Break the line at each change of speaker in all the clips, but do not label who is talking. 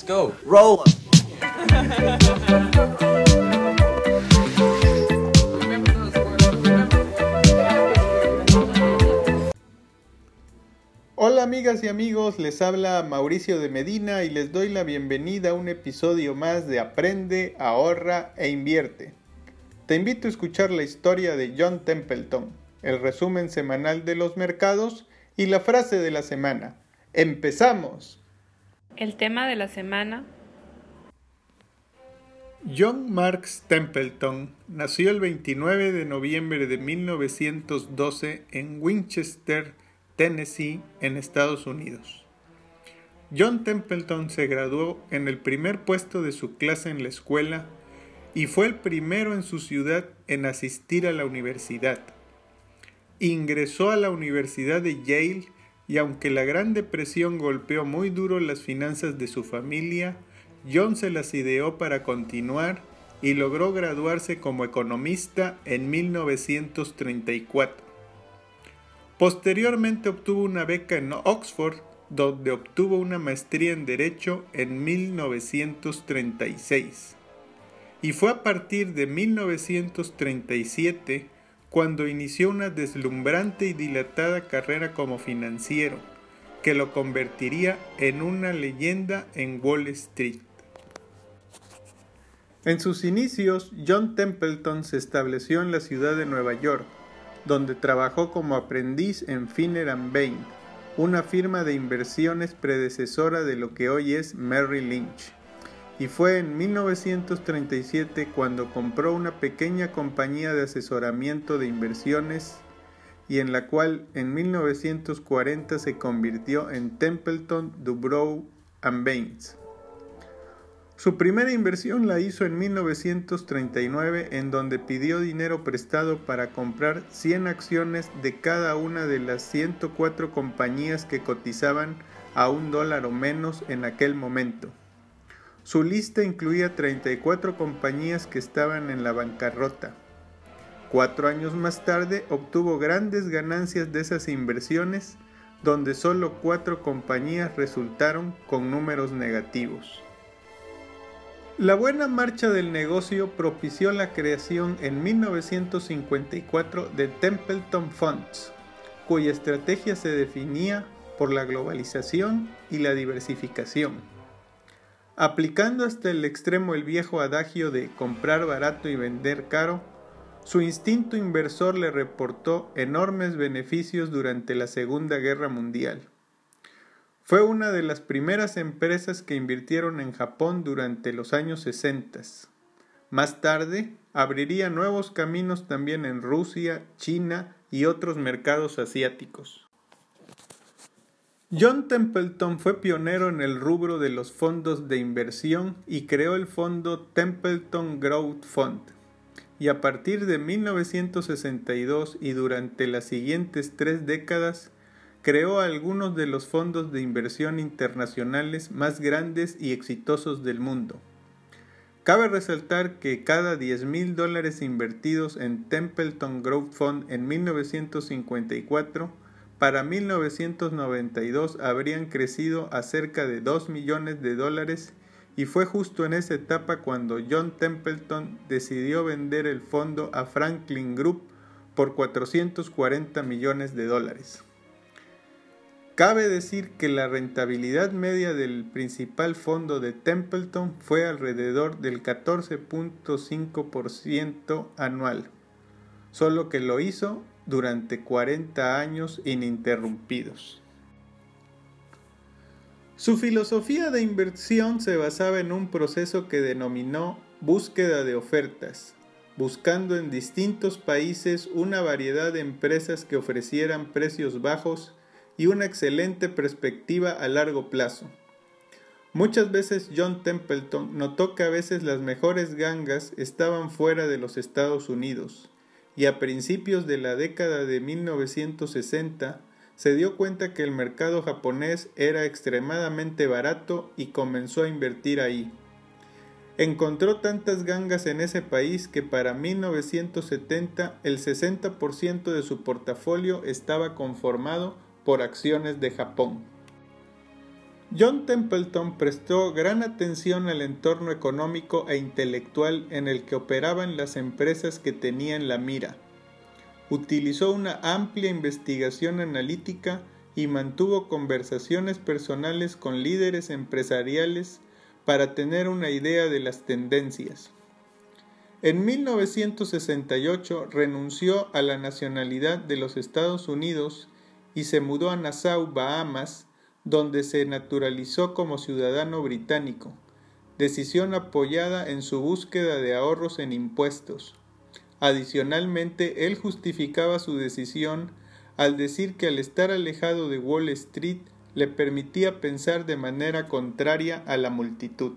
Let's go.
Roll.
Hola amigas y amigos, les habla Mauricio de Medina y les doy la bienvenida a un episodio más de Aprende, ahorra e invierte. Te invito a escuchar la historia de John Templeton, el resumen semanal de los mercados y la frase de la semana. ¡Empezamos!
El tema de la semana.
John Marks Templeton nació el 29 de noviembre de 1912 en Winchester, Tennessee, en Estados Unidos. John Templeton se graduó en el primer puesto de su clase en la escuela y fue el primero en su ciudad en asistir a la universidad. Ingresó a la Universidad de Yale y aunque la Gran Depresión golpeó muy duro las finanzas de su familia, John se las ideó para continuar y logró graduarse como economista en 1934. Posteriormente obtuvo una beca en Oxford, donde obtuvo una maestría en Derecho en 1936. Y fue a partir de 1937 cuando inició una deslumbrante y dilatada carrera como financiero, que lo convertiría en una leyenda en Wall Street. En sus inicios, John Templeton se estableció en la ciudad de Nueva York, donde trabajó como aprendiz en Finner Bain, una firma de inversiones predecesora de lo que hoy es Merrill Lynch. Y fue en 1937 cuando compró una pequeña compañía de asesoramiento de inversiones y en la cual en 1940 se convirtió en Templeton Dubrow Baines. Su primera inversión la hizo en 1939 en donde pidió dinero prestado para comprar 100 acciones de cada una de las 104 compañías que cotizaban a un dólar o menos en aquel momento. Su lista incluía 34 compañías que estaban en la bancarrota. Cuatro años más tarde obtuvo grandes ganancias de esas inversiones, donde solo cuatro compañías resultaron con números negativos. La buena marcha del negocio propició la creación en 1954 de Templeton Funds, cuya estrategia se definía por la globalización y la diversificación. Aplicando hasta el extremo el viejo adagio de comprar barato y vender caro, su instinto inversor le reportó enormes beneficios durante la Segunda Guerra Mundial. Fue una de las primeras empresas que invirtieron en Japón durante los años 60. Más tarde, abriría nuevos caminos también en Rusia, China y otros mercados asiáticos. John Templeton fue pionero en el rubro de los fondos de inversión y creó el fondo Templeton Growth Fund. Y a partir de 1962 y durante las siguientes tres décadas, creó algunos de los fondos de inversión internacionales más grandes y exitosos del mundo. Cabe resaltar que cada 10 mil dólares invertidos en Templeton Growth Fund en 1954, para 1992 habrían crecido a cerca de 2 millones de dólares y fue justo en esa etapa cuando John Templeton decidió vender el fondo a Franklin Group por 440 millones de dólares. Cabe decir que la rentabilidad media del principal fondo de Templeton fue alrededor del 14.5% anual, solo que lo hizo durante 40 años ininterrumpidos. Su filosofía de inversión se basaba en un proceso que denominó búsqueda de ofertas, buscando en distintos países una variedad de empresas que ofrecieran precios bajos y una excelente perspectiva a largo plazo. Muchas veces John Templeton notó que a veces las mejores gangas estaban fuera de los Estados Unidos, y a principios de la década de 1960 se dio cuenta que el mercado japonés era extremadamente barato y comenzó a invertir ahí. Encontró tantas gangas en ese país que para 1970 el 60% de su portafolio estaba conformado por acciones de Japón. John Templeton prestó gran atención al entorno económico e intelectual en el que operaban las empresas que tenía en la mira. Utilizó una amplia investigación analítica y mantuvo conversaciones personales con líderes empresariales para tener una idea de las tendencias. En 1968 renunció a la nacionalidad de los Estados Unidos y se mudó a Nassau, Bahamas, donde se naturalizó como ciudadano británico, decisión apoyada en su búsqueda de ahorros en impuestos. Adicionalmente, él justificaba su decisión al decir que al estar alejado de Wall Street le permitía pensar de manera contraria a la multitud.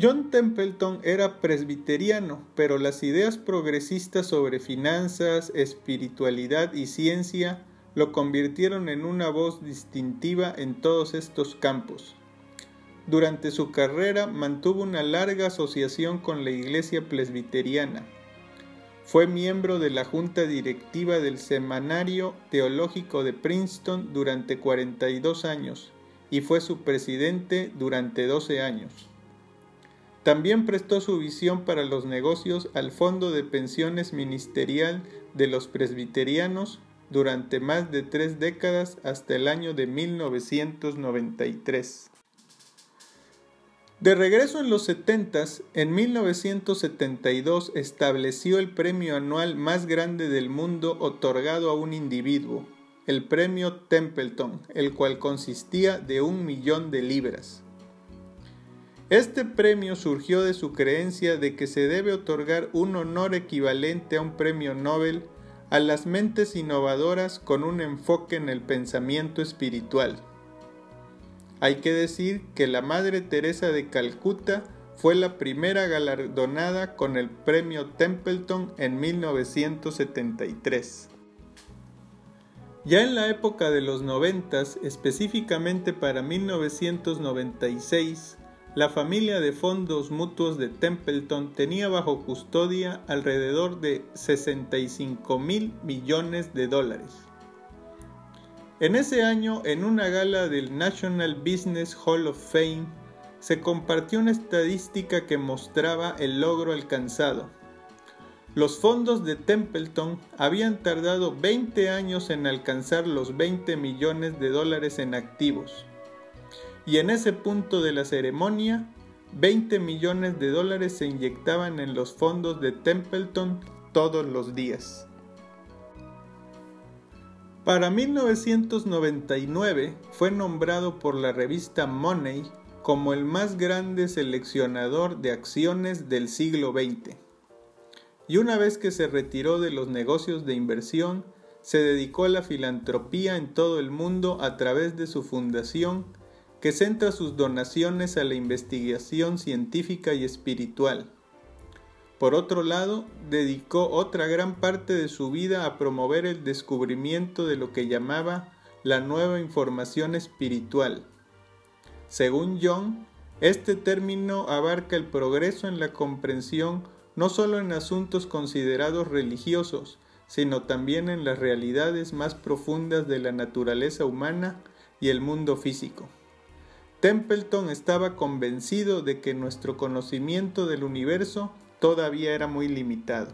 John Templeton era presbiteriano, pero las ideas progresistas sobre finanzas, espiritualidad y ciencia lo convirtieron en una voz distintiva en todos estos campos. Durante su carrera mantuvo una larga asociación con la Iglesia Presbiteriana. Fue miembro de la junta directiva del Semanario Teológico de Princeton durante 42 años y fue su presidente durante 12 años. También prestó su visión para los negocios al Fondo de Pensiones Ministerial de los Presbiterianos durante más de tres décadas hasta el año de 1993. De regreso en los 70, en 1972 estableció el premio anual más grande del mundo otorgado a un individuo, el premio Templeton, el cual consistía de un millón de libras. Este premio surgió de su creencia de que se debe otorgar un honor equivalente a un premio Nobel a las mentes innovadoras con un enfoque en el pensamiento espiritual. Hay que decir que la Madre Teresa de Calcuta fue la primera galardonada con el premio Templeton en 1973. Ya en la época de los noventas, específicamente para 1996, la familia de fondos mutuos de Templeton tenía bajo custodia alrededor de 65 mil millones de dólares. En ese año, en una gala del National Business Hall of Fame, se compartió una estadística que mostraba el logro alcanzado. Los fondos de Templeton habían tardado 20 años en alcanzar los 20 millones de dólares en activos y en ese punto de la ceremonia 20 millones de dólares se inyectaban en los fondos de Templeton todos los días. Para 1999 fue nombrado por la revista Money como el más grande seleccionador de acciones del siglo XX. Y una vez que se retiró de los negocios de inversión, se dedicó a la filantropía en todo el mundo a través de su fundación que centra sus donaciones a la investigación científica y espiritual. Por otro lado, dedicó otra gran parte de su vida a promover el descubrimiento de lo que llamaba la nueva información espiritual. Según John, este término abarca el progreso en la comprensión no solo en asuntos considerados religiosos, sino también en las realidades más profundas de la naturaleza humana y el mundo físico. Templeton estaba convencido de que nuestro conocimiento del universo todavía era muy limitado.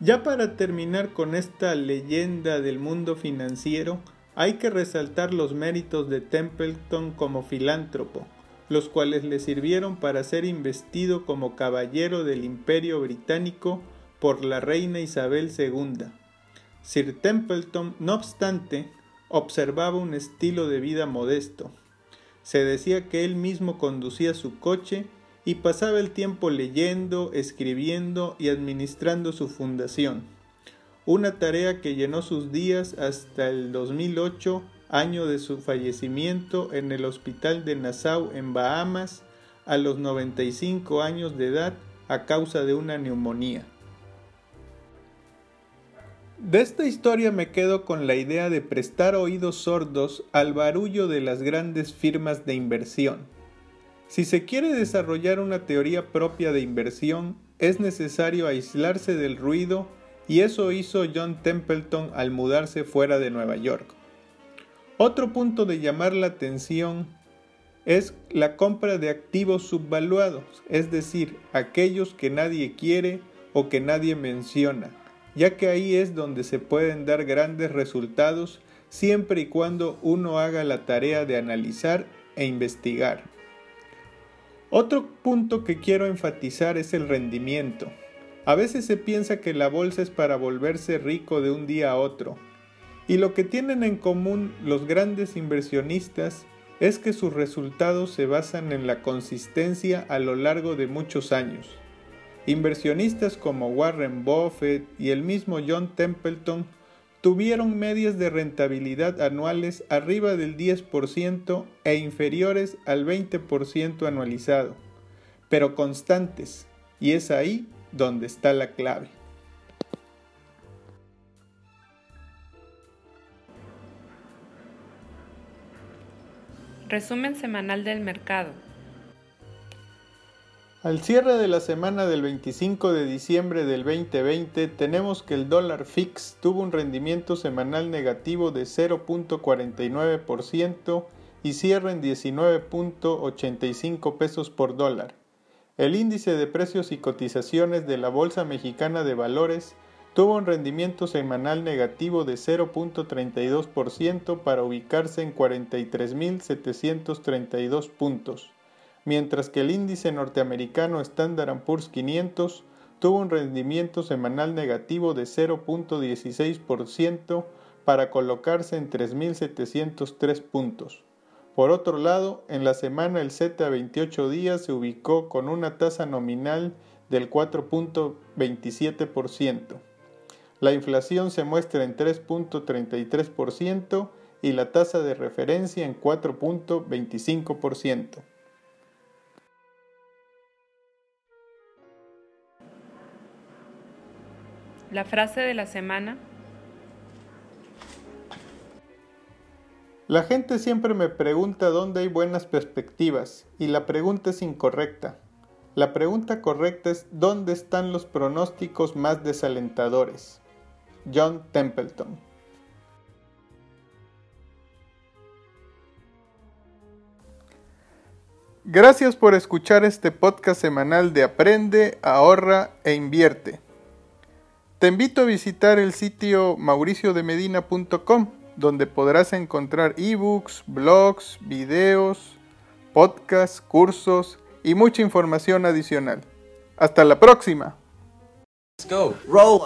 Ya para terminar con esta leyenda del mundo financiero, hay que resaltar los méritos de Templeton como filántropo, los cuales le sirvieron para ser investido como caballero del Imperio Británico por la reina Isabel II. Sir Templeton, no obstante, observaba un estilo de vida modesto. Se decía que él mismo conducía su coche y pasaba el tiempo leyendo, escribiendo y administrando su fundación, una tarea que llenó sus días hasta el 2008, año de su fallecimiento en el hospital de Nassau en Bahamas a los 95 años de edad a causa de una neumonía. De esta historia me quedo con la idea de prestar oídos sordos al barullo de las grandes firmas de inversión. Si se quiere desarrollar una teoría propia de inversión, es necesario aislarse del ruido y eso hizo John Templeton al mudarse fuera de Nueva York. Otro punto de llamar la atención es la compra de activos subvaluados, es decir, aquellos que nadie quiere o que nadie menciona, ya que ahí es donde se pueden dar grandes resultados siempre y cuando uno haga la tarea de analizar e investigar. Otro punto que quiero enfatizar es el rendimiento. A veces se piensa que la bolsa es para volverse rico de un día a otro, y lo que tienen en común los grandes inversionistas es que sus resultados se basan en la consistencia a lo largo de muchos años. Inversionistas como Warren Buffett y el mismo John Templeton tuvieron medias de rentabilidad anuales arriba del 10% e inferiores al 20% anualizado, pero constantes, y es ahí donde está la clave.
Resumen semanal del mercado.
Al cierre de la semana del 25 de diciembre del 2020 tenemos que el dólar fix tuvo un rendimiento semanal negativo de 0.49% y cierra en 19.85 pesos por dólar. El índice de precios y cotizaciones de la Bolsa Mexicana de Valores tuvo un rendimiento semanal negativo de 0.32% para ubicarse en 43.732 puntos, mientras que el índice norteamericano Standard Poor's 500 tuvo un rendimiento semanal negativo de 0.16% para colocarse en 3.703 puntos. Por otro lado, en la semana el Z a 28 días se ubicó con una tasa nominal del 4.27%. La inflación se muestra en 3.33% y la tasa de referencia en 4.25%.
La frase de la semana.
La gente siempre me pregunta dónde hay buenas perspectivas y la pregunta es incorrecta. La pregunta correcta es dónde están los pronósticos más desalentadores. John Templeton. Gracias por escuchar este podcast semanal de Aprende, ahorra e invierte. Te invito a visitar el sitio mauriciodemedina.com donde podrás encontrar ebooks, blogs, videos, podcasts, cursos y mucha información adicional. Hasta la próxima. Let's go. Roll.